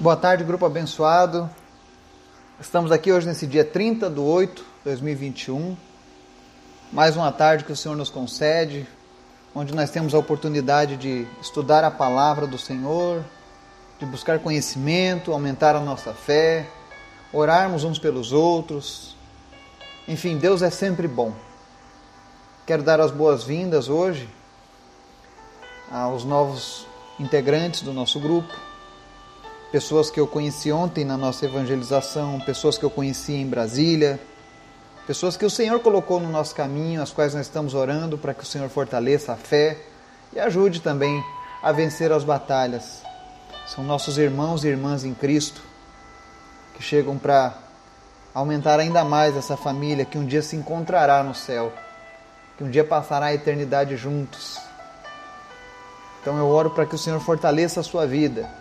Boa tarde, grupo abençoado. Estamos aqui hoje nesse dia 30 de 8 de 2021. Mais uma tarde que o Senhor nos concede, onde nós temos a oportunidade de estudar a palavra do Senhor, de buscar conhecimento, aumentar a nossa fé, orarmos uns pelos outros. Enfim, Deus é sempre bom. Quero dar as boas-vindas hoje aos novos integrantes do nosso grupo pessoas que eu conheci ontem na nossa evangelização, pessoas que eu conheci em Brasília, pessoas que o Senhor colocou no nosso caminho, as quais nós estamos orando para que o Senhor fortaleça a fé e ajude também a vencer as batalhas. São nossos irmãos e irmãs em Cristo que chegam para aumentar ainda mais essa família que um dia se encontrará no céu, que um dia passará a eternidade juntos. Então eu oro para que o Senhor fortaleça a sua vida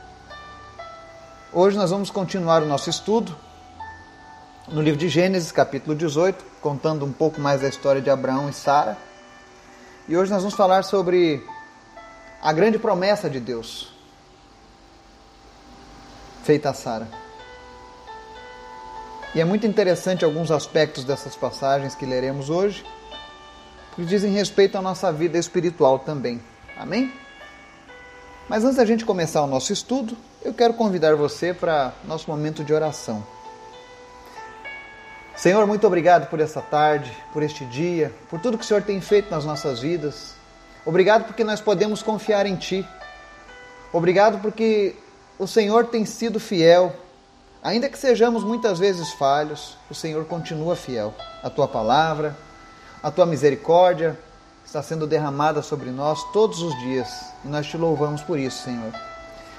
Hoje nós vamos continuar o nosso estudo no livro de Gênesis, capítulo 18, contando um pouco mais da história de Abraão e Sara. E hoje nós vamos falar sobre a grande promessa de Deus feita a Sara. E é muito interessante alguns aspectos dessas passagens que leremos hoje, que dizem respeito à nossa vida espiritual também. Amém? Mas antes da gente começar o nosso estudo, eu quero convidar você para nosso momento de oração. Senhor, muito obrigado por essa tarde, por este dia, por tudo que o Senhor tem feito nas nossas vidas. Obrigado porque nós podemos confiar em Ti. Obrigado porque o Senhor tem sido fiel. Ainda que sejamos muitas vezes falhos, o Senhor continua fiel. A Tua palavra, a Tua misericórdia, está sendo derramada sobre nós todos os dias e nós te louvamos por isso, Senhor.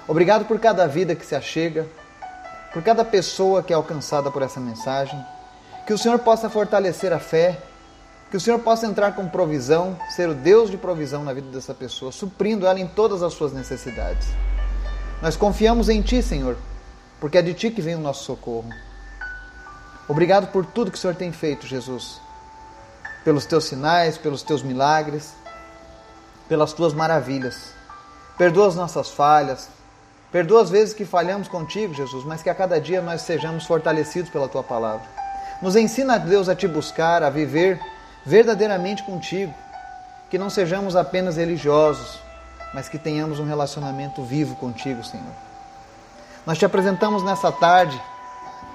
Obrigado por cada vida que se achega, por cada pessoa que é alcançada por essa mensagem. Que o Senhor possa fortalecer a fé, que o Senhor possa entrar com provisão, ser o Deus de provisão na vida dessa pessoa, suprindo ela em todas as suas necessidades. Nós confiamos em Ti, Senhor, porque é de Ti que vem o nosso socorro. Obrigado por tudo que o Senhor tem feito, Jesus pelos teus sinais, pelos teus milagres, pelas tuas maravilhas. Perdoa as nossas falhas, perdoa as vezes que falhamos contigo, Jesus, mas que a cada dia nós sejamos fortalecidos pela tua palavra. Nos ensina, Deus, a te buscar, a viver verdadeiramente contigo, que não sejamos apenas religiosos, mas que tenhamos um relacionamento vivo contigo, Senhor. Nós te apresentamos nessa tarde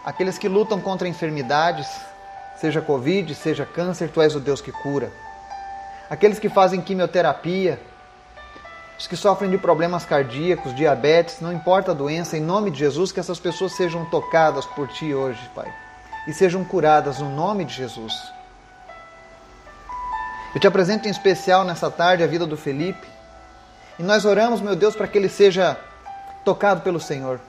aqueles que lutam contra enfermidades, seja Covid, seja câncer, tu és o Deus que cura. Aqueles que fazem quimioterapia, os que sofrem de problemas cardíacos, diabetes, não importa a doença, em nome de Jesus, que essas pessoas sejam tocadas por Ti hoje, Pai, e sejam curadas no nome de Jesus. Eu te apresento em especial nessa tarde a vida do Felipe, e nós oramos, meu Deus, para que ele seja tocado pelo Senhor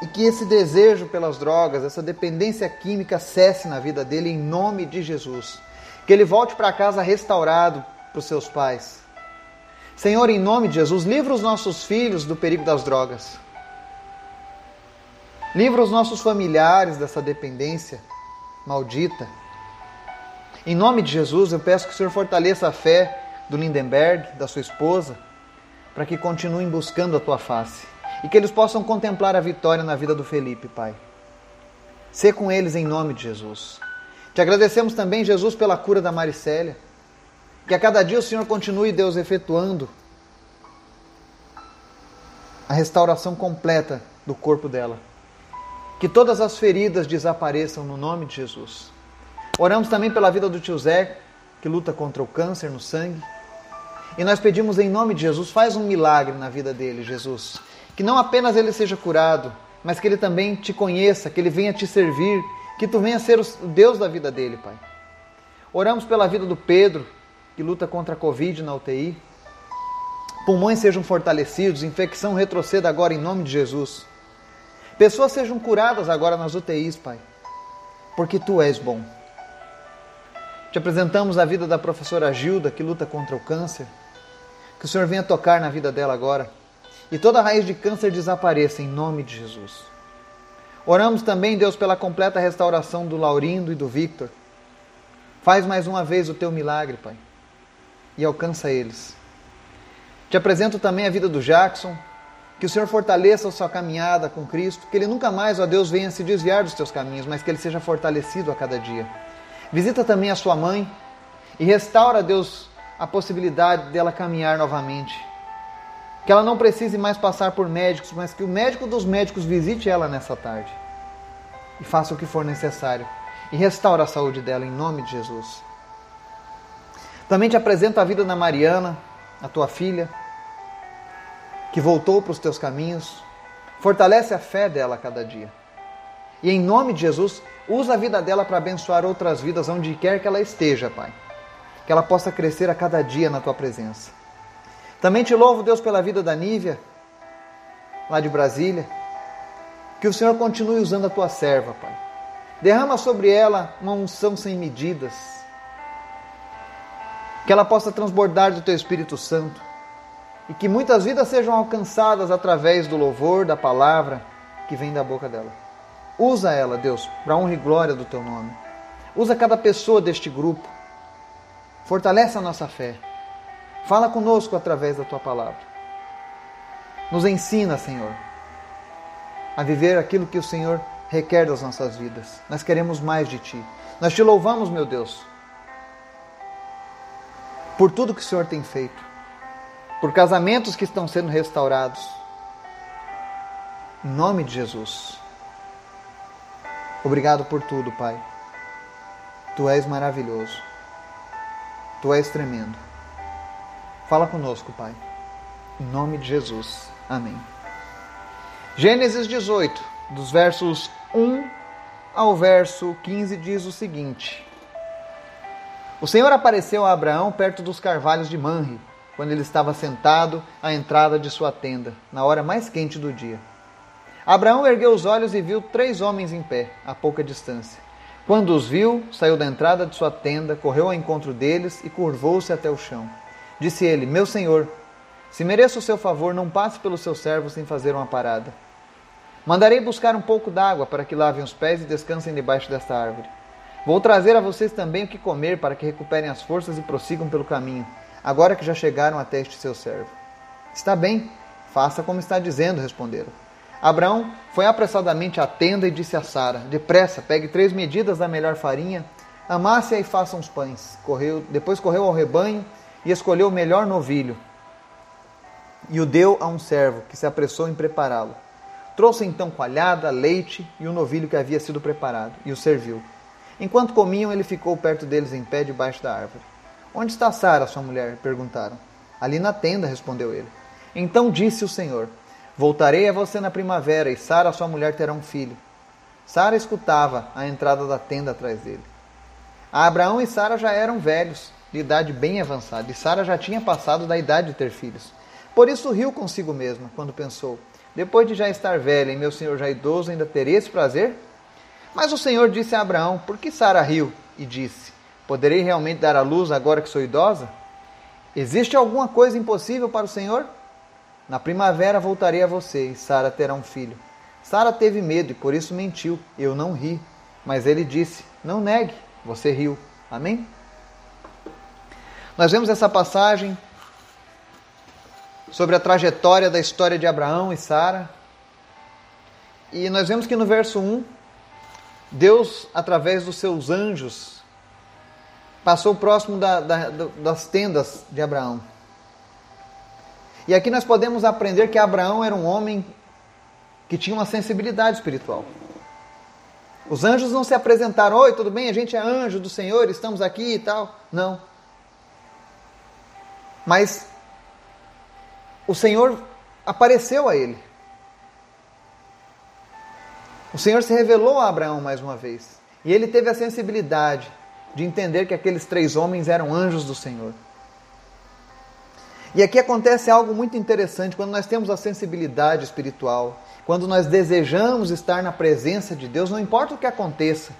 e que esse desejo pelas drogas, essa dependência química cesse na vida dele em nome de Jesus. Que ele volte para casa restaurado para os seus pais. Senhor, em nome de Jesus, livra os nossos filhos do perigo das drogas. Livra os nossos familiares dessa dependência maldita. Em nome de Jesus, eu peço que o Senhor fortaleça a fé do Lindenberg, da sua esposa, para que continuem buscando a tua face e que eles possam contemplar a vitória na vida do Felipe, Pai. Ser com eles em nome de Jesus. Te agradecemos também, Jesus, pela cura da Maricélia. Que a cada dia o Senhor continue, Deus, efetuando a restauração completa do corpo dela. Que todas as feridas desapareçam no nome de Jesus. Oramos também pela vida do tio Zé, que luta contra o câncer no sangue. E nós pedimos em nome de Jesus, faz um milagre na vida dele, Jesus. Que não apenas ele seja curado, mas que ele também te conheça, que ele venha te servir, que tu venha ser o Deus da vida dele, Pai. Oramos pela vida do Pedro, que luta contra a Covid na UTI. Pulmões sejam fortalecidos, infecção retroceda agora em nome de Jesus. Pessoas sejam curadas agora nas UTIs, Pai, porque tu és bom. Te apresentamos a vida da professora Gilda, que luta contra o câncer. Que o Senhor venha tocar na vida dela agora e toda raiz de câncer desapareça em nome de Jesus. Oramos também, Deus, pela completa restauração do Laurindo e do Victor. Faz mais uma vez o teu milagre, Pai, e alcança eles. Te apresento também a vida do Jackson, Que o Senhor fortaleça a sua caminhada com Cristo, que ele nunca mais, ó Deus, venha se desviar dos teus caminhos, mas que ele seja fortalecido a cada dia. Visita também a sua mãe e restaura, Deus, a possibilidade dela caminhar novamente. Que ela não precise mais passar por médicos, mas que o médico dos médicos visite ela nessa tarde e faça o que for necessário e restaura a saúde dela em nome de Jesus. Também te apresento a vida da Mariana, a tua filha, que voltou para os teus caminhos. Fortalece a fé dela a cada dia. E em nome de Jesus, usa a vida dela para abençoar outras vidas onde quer que ela esteja, Pai. Que ela possa crescer a cada dia na tua presença. Também te louvo, Deus, pela vida da Nívia, lá de Brasília. Que o Senhor continue usando a tua serva, Pai. Derrama sobre ela uma unção sem medidas. Que ela possa transbordar do teu Espírito Santo. E que muitas vidas sejam alcançadas através do louvor, da palavra que vem da boca dela. Usa ela, Deus, para honra e glória do teu nome. Usa cada pessoa deste grupo. Fortalece a nossa fé. Fala conosco através da tua palavra. Nos ensina, Senhor, a viver aquilo que o Senhor requer das nossas vidas. Nós queremos mais de ti. Nós te louvamos, meu Deus, por tudo que o Senhor tem feito, por casamentos que estão sendo restaurados. Em nome de Jesus. Obrigado por tudo, Pai. Tu és maravilhoso. Tu és tremendo. Fala conosco, Pai. Em nome de Jesus. Amém. Gênesis 18, dos versos 1 ao verso 15, diz o seguinte: O Senhor apareceu a Abraão perto dos carvalhos de Manre, quando ele estava sentado à entrada de sua tenda, na hora mais quente do dia. Abraão ergueu os olhos e viu três homens em pé, a pouca distância. Quando os viu, saiu da entrada de sua tenda, correu ao encontro deles e curvou-se até o chão. Disse ele: Meu senhor, se mereço o seu favor, não passe pelo seu servo sem fazer uma parada. Mandarei buscar um pouco d'água para que lavem os pés e descansem debaixo desta árvore. Vou trazer a vocês também o que comer para que recuperem as forças e prossigam pelo caminho, agora que já chegaram até este seu servo. Está bem, faça como está dizendo, responderam. Abraão foi apressadamente à tenda e disse a Sara: Depressa, pegue três medidas da melhor farinha, amasse-a e faça uns pães. Correu, depois correu ao rebanho e escolheu o melhor novilho e o deu a um servo que se apressou em prepará-lo. Trouxe então coalhada, leite e o novilho que havia sido preparado e o serviu. Enquanto comiam, ele ficou perto deles em pé debaixo da árvore. Onde está Sara, sua mulher? perguntaram. Ali na tenda, respondeu ele. Então disse o Senhor: Voltarei a você na primavera, e Sara, sua mulher, terá um filho. Sara escutava a entrada da tenda atrás dele. Abraão e Sara já eram velhos, de idade bem avançada, e Sara já tinha passado da idade de ter filhos. Por isso riu consigo mesma, quando pensou: Depois de já estar velha e meu senhor já idoso, ainda terei esse prazer? Mas o Senhor disse a Abraão: Por que Sara riu? E disse: Poderei realmente dar à luz agora que sou idosa? Existe alguma coisa impossível para o Senhor? Na primavera voltarei a você e Sara terá um filho. Sara teve medo e por isso mentiu. Eu não ri. Mas ele disse: Não negue, você riu. Amém? Nós vemos essa passagem sobre a trajetória da história de Abraão e Sara. E nós vemos que no verso 1, Deus, através dos seus anjos, passou próximo da, da, das tendas de Abraão. E aqui nós podemos aprender que Abraão era um homem que tinha uma sensibilidade espiritual. Os anjos não se apresentaram, oi, tudo bem? A gente é anjo do Senhor, estamos aqui e tal. Não. Mas o Senhor apareceu a ele. O Senhor se revelou a Abraão mais uma vez. E ele teve a sensibilidade de entender que aqueles três homens eram anjos do Senhor. E aqui acontece algo muito interessante quando nós temos a sensibilidade espiritual, quando nós desejamos estar na presença de Deus, não importa o que aconteça,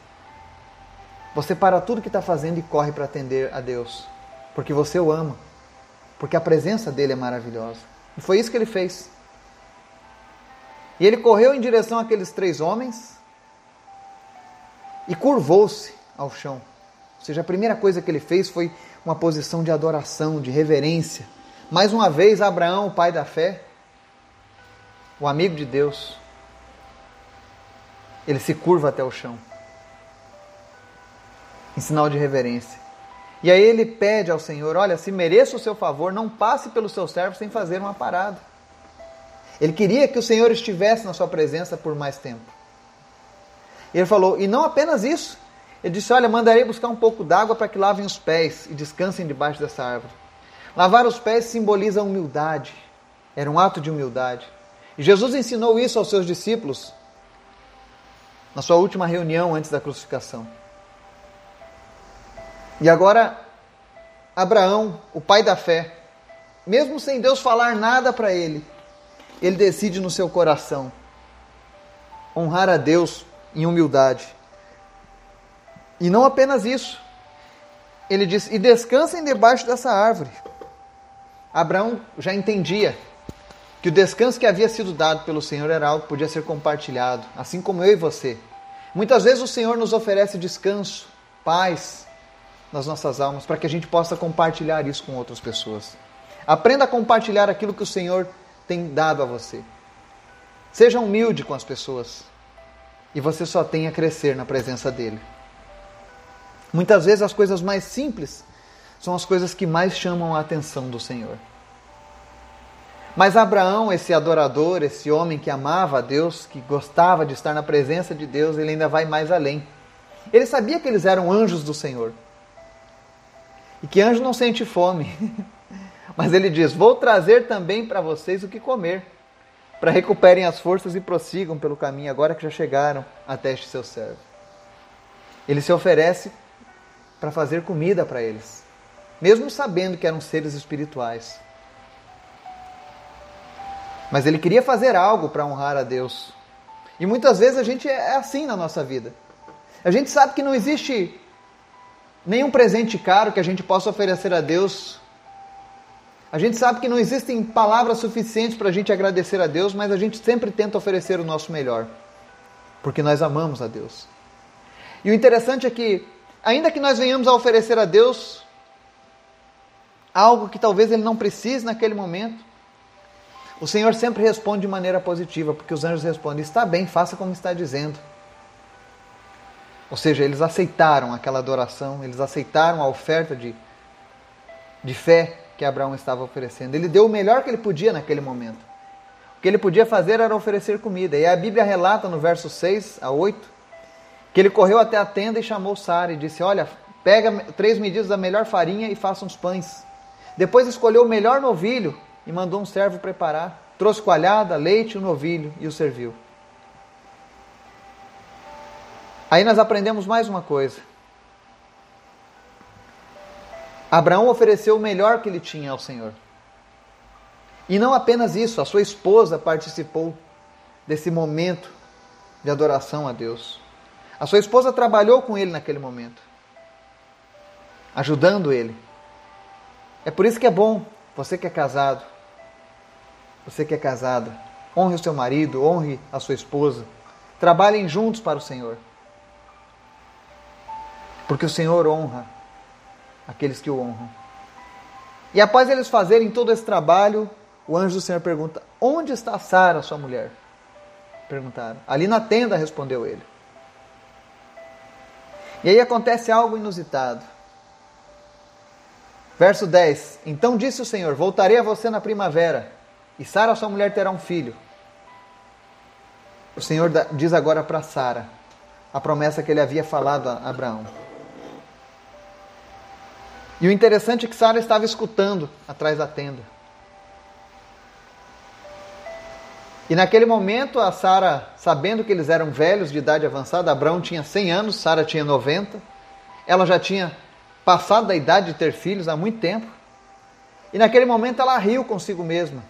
você para tudo que está fazendo e corre para atender a Deus, porque você o ama, porque a presença dele é maravilhosa. E foi isso que ele fez. E ele correu em direção àqueles três homens e curvou-se ao chão. Ou seja, a primeira coisa que ele fez foi uma posição de adoração, de reverência mais uma vez, Abraão, o pai da fé, o amigo de Deus, ele se curva até o chão, em sinal de reverência. E aí ele pede ao Senhor: Olha, se mereço o seu favor, não passe pelo seu servo sem fazer uma parada. Ele queria que o Senhor estivesse na sua presença por mais tempo. E ele falou: E não apenas isso. Ele disse: Olha, mandarei buscar um pouco d'água para que lavem os pés e descansem debaixo dessa árvore. Lavar os pés simboliza humildade. Era um ato de humildade. E Jesus ensinou isso aos seus discípulos na sua última reunião antes da crucificação. E agora, Abraão, o pai da fé, mesmo sem Deus falar nada para ele, ele decide no seu coração honrar a Deus em humildade. E não apenas isso. Ele diz: E descansem debaixo dessa árvore. Abraão já entendia que o descanso que havia sido dado pelo Senhor era algo que podia ser compartilhado, assim como eu e você. Muitas vezes o Senhor nos oferece descanso, paz nas nossas almas, para que a gente possa compartilhar isso com outras pessoas. Aprenda a compartilhar aquilo que o Senhor tem dado a você. Seja humilde com as pessoas e você só tem a crescer na presença dEle. Muitas vezes as coisas mais simples são as coisas que mais chamam a atenção do Senhor. Mas Abraão, esse adorador, esse homem que amava a Deus, que gostava de estar na presença de Deus, ele ainda vai mais além. Ele sabia que eles eram anjos do Senhor. E que anjo não sente fome. Mas ele diz: Vou trazer também para vocês o que comer, para recuperem as forças e prossigam pelo caminho, agora que já chegaram até este seu servo. Ele se oferece para fazer comida para eles, mesmo sabendo que eram seres espirituais. Mas ele queria fazer algo para honrar a Deus. E muitas vezes a gente é assim na nossa vida. A gente sabe que não existe nenhum presente caro que a gente possa oferecer a Deus. A gente sabe que não existem palavras suficientes para a gente agradecer a Deus, mas a gente sempre tenta oferecer o nosso melhor, porque nós amamos a Deus. E o interessante é que, ainda que nós venhamos a oferecer a Deus algo que talvez Ele não precise naquele momento, o Senhor sempre responde de maneira positiva, porque os anjos respondem: está bem, faça como está dizendo. Ou seja, eles aceitaram aquela adoração, eles aceitaram a oferta de, de fé que Abraão estava oferecendo. Ele deu o melhor que ele podia naquele momento. O que ele podia fazer era oferecer comida. E a Bíblia relata no verso 6 a 8 que ele correu até a tenda e chamou Sara e disse: Olha, pega três medidas da melhor farinha e faça uns pães. Depois escolheu o melhor novilho e mandou um servo preparar. Trouxe coalhada, leite e um novilho e o serviu. Aí nós aprendemos mais uma coisa. Abraão ofereceu o melhor que ele tinha ao Senhor. E não apenas isso, a sua esposa participou desse momento de adoração a Deus. A sua esposa trabalhou com ele naquele momento, ajudando ele. É por isso que é bom, você que é casado, você que é casada, honre o seu marido, honre a sua esposa. Trabalhem juntos para o Senhor. Porque o Senhor honra aqueles que o honram. E após eles fazerem todo esse trabalho, o anjo do Senhor pergunta: Onde está Sara, sua mulher? Perguntaram. Ali na tenda, respondeu ele. E aí acontece algo inusitado. Verso 10: Então disse o Senhor: Voltarei a você na primavera e Sara, sua mulher, terá um filho. O Senhor diz agora para Sara a promessa que ele havia falado a Abraão. E o interessante é que Sara estava escutando atrás da tenda. E naquele momento, a Sara, sabendo que eles eram velhos de idade avançada, Abraão tinha 100 anos, Sara tinha 90. Ela já tinha passado da idade de ter filhos há muito tempo. E naquele momento ela riu consigo mesma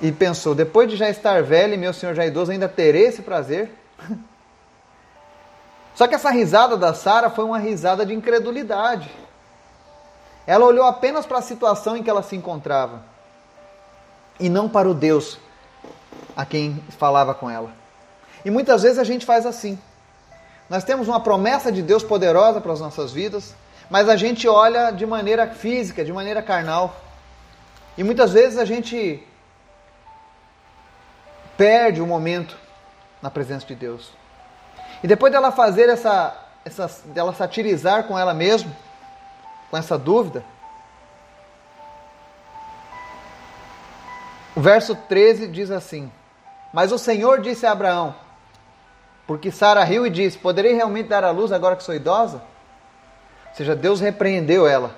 e pensou: depois de já estar velho e meu senhor já idoso, ainda terei esse prazer? Só que essa risada da Sara foi uma risada de incredulidade. Ela olhou apenas para a situação em que ela se encontrava e não para o Deus a quem falava com ela. E muitas vezes a gente faz assim. Nós temos uma promessa de Deus poderosa para as nossas vidas, mas a gente olha de maneira física, de maneira carnal. E muitas vezes a gente perde o momento na presença de Deus. E depois dela fazer essa, essa dela satirizar com ela mesma, com essa dúvida, o verso 13 diz assim: Mas o Senhor disse a Abraão, porque Sara riu e disse: Poderei realmente dar à luz agora que sou idosa? Ou seja, Deus repreendeu ela.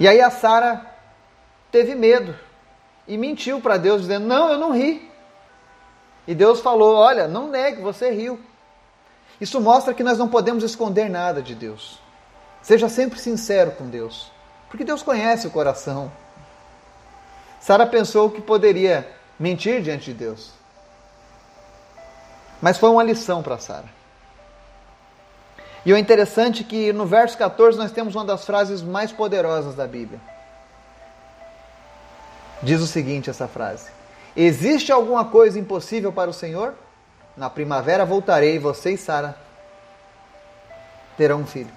E aí a Sara teve medo e mentiu para Deus, dizendo: Não, eu não ri. E Deus falou: Olha, não negue, você riu. Isso mostra que nós não podemos esconder nada de Deus. Seja sempre sincero com Deus, porque Deus conhece o coração. Sara pensou que poderia mentir diante de Deus. Mas foi uma lição para Sara. E o interessante é que no verso 14 nós temos uma das frases mais poderosas da Bíblia. Diz o seguinte essa frase: Existe alguma coisa impossível para o Senhor? Na primavera voltarei e você e Sara terão um filho.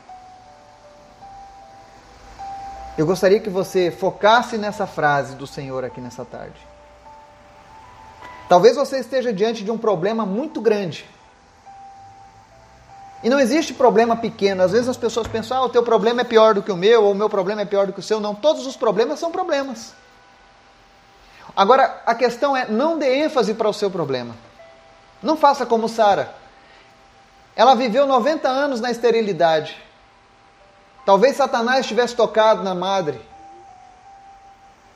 Eu gostaria que você focasse nessa frase do Senhor aqui nessa tarde. Talvez você esteja diante de um problema muito grande. E não existe problema pequeno. Às vezes as pessoas pensam, ah, o teu problema é pior do que o meu, ou o meu problema é pior do que o seu. Não, todos os problemas são problemas. Agora, a questão é, não dê ênfase para o seu problema. Não faça como Sara. Ela viveu 90 anos na esterilidade. Talvez Satanás tivesse tocado na madre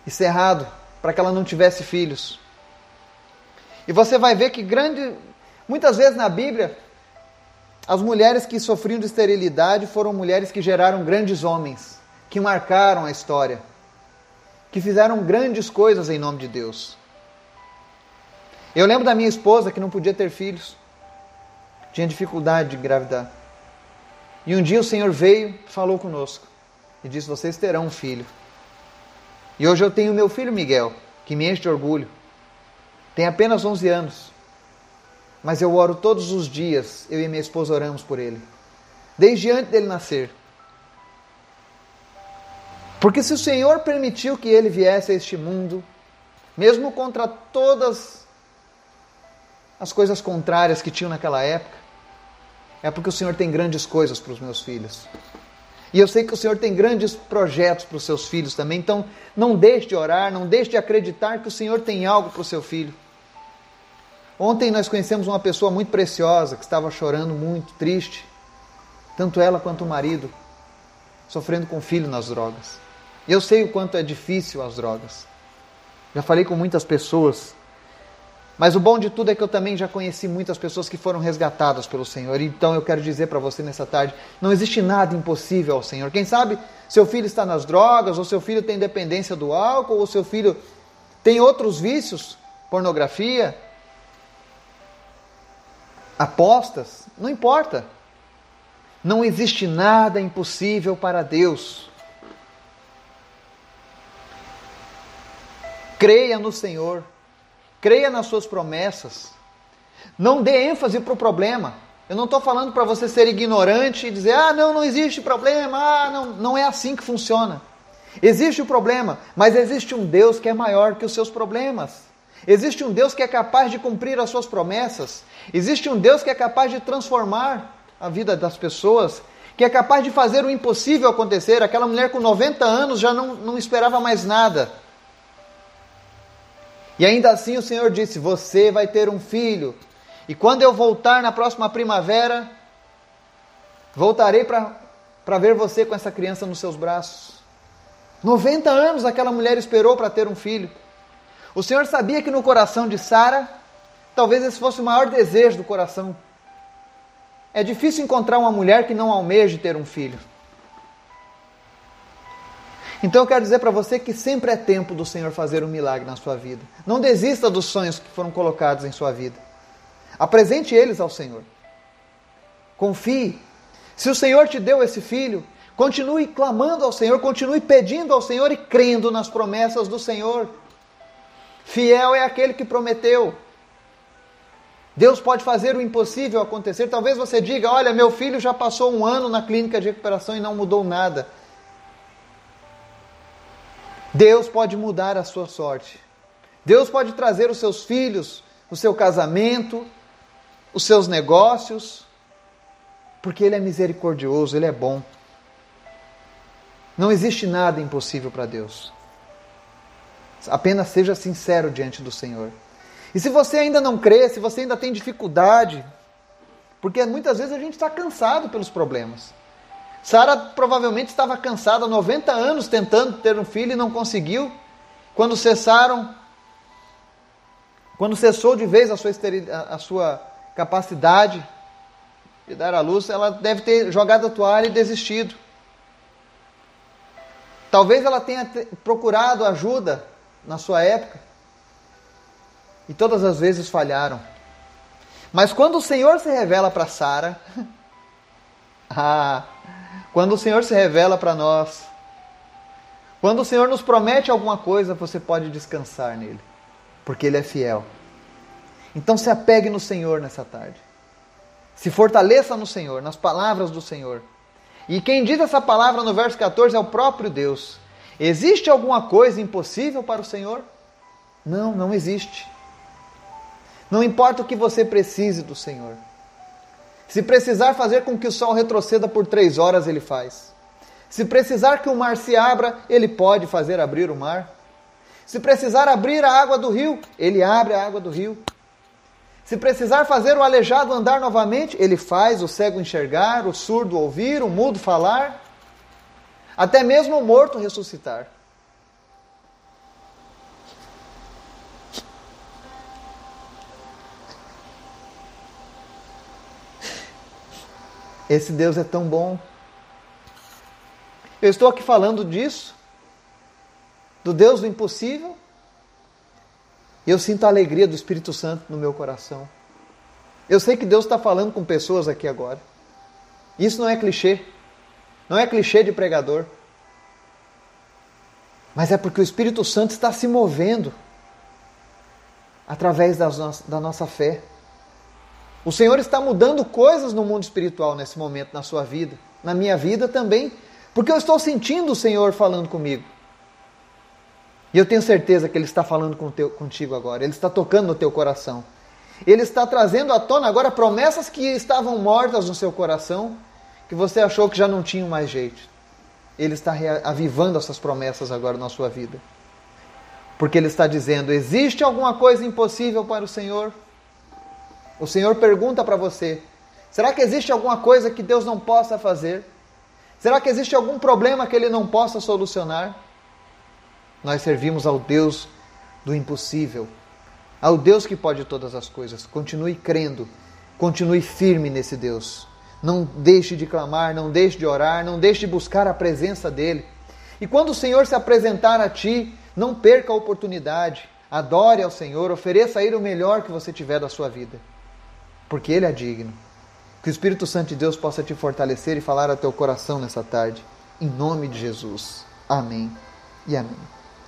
e cerrado para que ela não tivesse filhos. E você vai ver que grande, muitas vezes na Bíblia, as mulheres que sofriam de esterilidade foram mulheres que geraram grandes homens, que marcaram a história que fizeram grandes coisas em nome de Deus. Eu lembro da minha esposa que não podia ter filhos, tinha dificuldade de engravidar. E um dia o Senhor veio, falou conosco e disse: Vocês terão um filho. E hoje eu tenho meu filho Miguel, que me enche de orgulho. Tem apenas 11 anos. Mas eu oro todos os dias, eu e minha esposa oramos por ele. Desde antes dele nascer. Porque se o Senhor permitiu que ele viesse a este mundo, mesmo contra todas as coisas contrárias que tinham naquela época, é porque o Senhor tem grandes coisas para os meus filhos. E eu sei que o Senhor tem grandes projetos para os seus filhos também. Então, não deixe de orar, não deixe de acreditar que o Senhor tem algo para o seu filho. Ontem nós conhecemos uma pessoa muito preciosa que estava chorando muito, triste, tanto ela quanto o marido, sofrendo com o filho nas drogas. Eu sei o quanto é difícil as drogas. Já falei com muitas pessoas. Mas o bom de tudo é que eu também já conheci muitas pessoas que foram resgatadas pelo Senhor. Então eu quero dizer para você nessa tarde: não existe nada impossível ao Senhor. Quem sabe seu filho está nas drogas, ou seu filho tem dependência do álcool, ou seu filho tem outros vícios, pornografia, apostas, não importa. Não existe nada impossível para Deus. Creia no Senhor. Creia nas suas promessas. Não dê ênfase para o problema. Eu não estou falando para você ser ignorante e dizer, ah, não, não existe problema, ah, não, não é assim que funciona. Existe o problema, mas existe um Deus que é maior que os seus problemas. Existe um Deus que é capaz de cumprir as suas promessas. Existe um Deus que é capaz de transformar a vida das pessoas, que é capaz de fazer o impossível acontecer. Aquela mulher com 90 anos já não, não esperava mais nada. E ainda assim o Senhor disse: Você vai ter um filho. E quando eu voltar na próxima primavera, voltarei para ver você com essa criança nos seus braços. 90 anos aquela mulher esperou para ter um filho. O Senhor sabia que no coração de Sara, talvez esse fosse o maior desejo do coração. É difícil encontrar uma mulher que não almeje ter um filho. Então eu quero dizer para você que sempre é tempo do Senhor fazer um milagre na sua vida. Não desista dos sonhos que foram colocados em sua vida. Apresente eles ao Senhor. Confie. Se o Senhor te deu esse filho, continue clamando ao Senhor, continue pedindo ao Senhor e crendo nas promessas do Senhor. Fiel é aquele que prometeu. Deus pode fazer o impossível acontecer. Talvez você diga: Olha, meu filho já passou um ano na clínica de recuperação e não mudou nada. Deus pode mudar a sua sorte. Deus pode trazer os seus filhos, o seu casamento, os seus negócios, porque Ele é misericordioso, Ele é bom. Não existe nada impossível para Deus. Apenas seja sincero diante do Senhor. E se você ainda não crê, se você ainda tem dificuldade, porque muitas vezes a gente está cansado pelos problemas. Sara provavelmente estava cansada, 90 anos tentando ter um filho e não conseguiu. Quando cessaram, quando cessou de vez a sua, a sua capacidade de dar à luz, ela deve ter jogado a toalha e desistido. Talvez ela tenha procurado ajuda na sua época e todas as vezes falharam. Mas quando o Senhor se revela para Sara, ah, quando o Senhor se revela para nós, quando o Senhor nos promete alguma coisa, você pode descansar nele, porque ele é fiel. Então se apegue no Senhor nessa tarde. Se fortaleça no Senhor, nas palavras do Senhor. E quem diz essa palavra no verso 14 é o próprio Deus. Existe alguma coisa impossível para o Senhor? Não, não existe. Não importa o que você precise do Senhor. Se precisar fazer com que o sol retroceda por três horas, Ele faz. Se precisar que o mar se abra, Ele pode fazer abrir o mar. Se precisar abrir a água do rio, Ele abre a água do rio. Se precisar fazer o aleijado andar novamente, ele faz o cego enxergar, o surdo ouvir, o mudo falar, até mesmo o morto ressuscitar. Esse Deus é tão bom. Eu estou aqui falando disso, do Deus do impossível, e eu sinto a alegria do Espírito Santo no meu coração. Eu sei que Deus está falando com pessoas aqui agora. Isso não é clichê. Não é clichê de pregador. Mas é porque o Espírito Santo está se movendo através da nossa fé. O Senhor está mudando coisas no mundo espiritual nesse momento, na sua vida, na minha vida também, porque eu estou sentindo o Senhor falando comigo. E eu tenho certeza que Ele está falando com teu, contigo agora, Ele está tocando no teu coração. Ele está trazendo à tona agora promessas que estavam mortas no seu coração, que você achou que já não tinham mais jeito. Ele está avivando essas promessas agora na sua vida. Porque Ele está dizendo: existe alguma coisa impossível para o Senhor? O Senhor pergunta para você: será que existe alguma coisa que Deus não possa fazer? Será que existe algum problema que Ele não possa solucionar? Nós servimos ao Deus do impossível, ao Deus que pode todas as coisas. Continue crendo, continue firme nesse Deus. Não deixe de clamar, não deixe de orar, não deixe de buscar a presença dEle. E quando o Senhor se apresentar a ti, não perca a oportunidade. Adore ao Senhor, ofereça a Ele o melhor que você tiver da sua vida, porque Ele é digno. Que o Espírito Santo de Deus possa te fortalecer e falar ao teu coração nessa tarde. Em nome de Jesus. Amém e amém.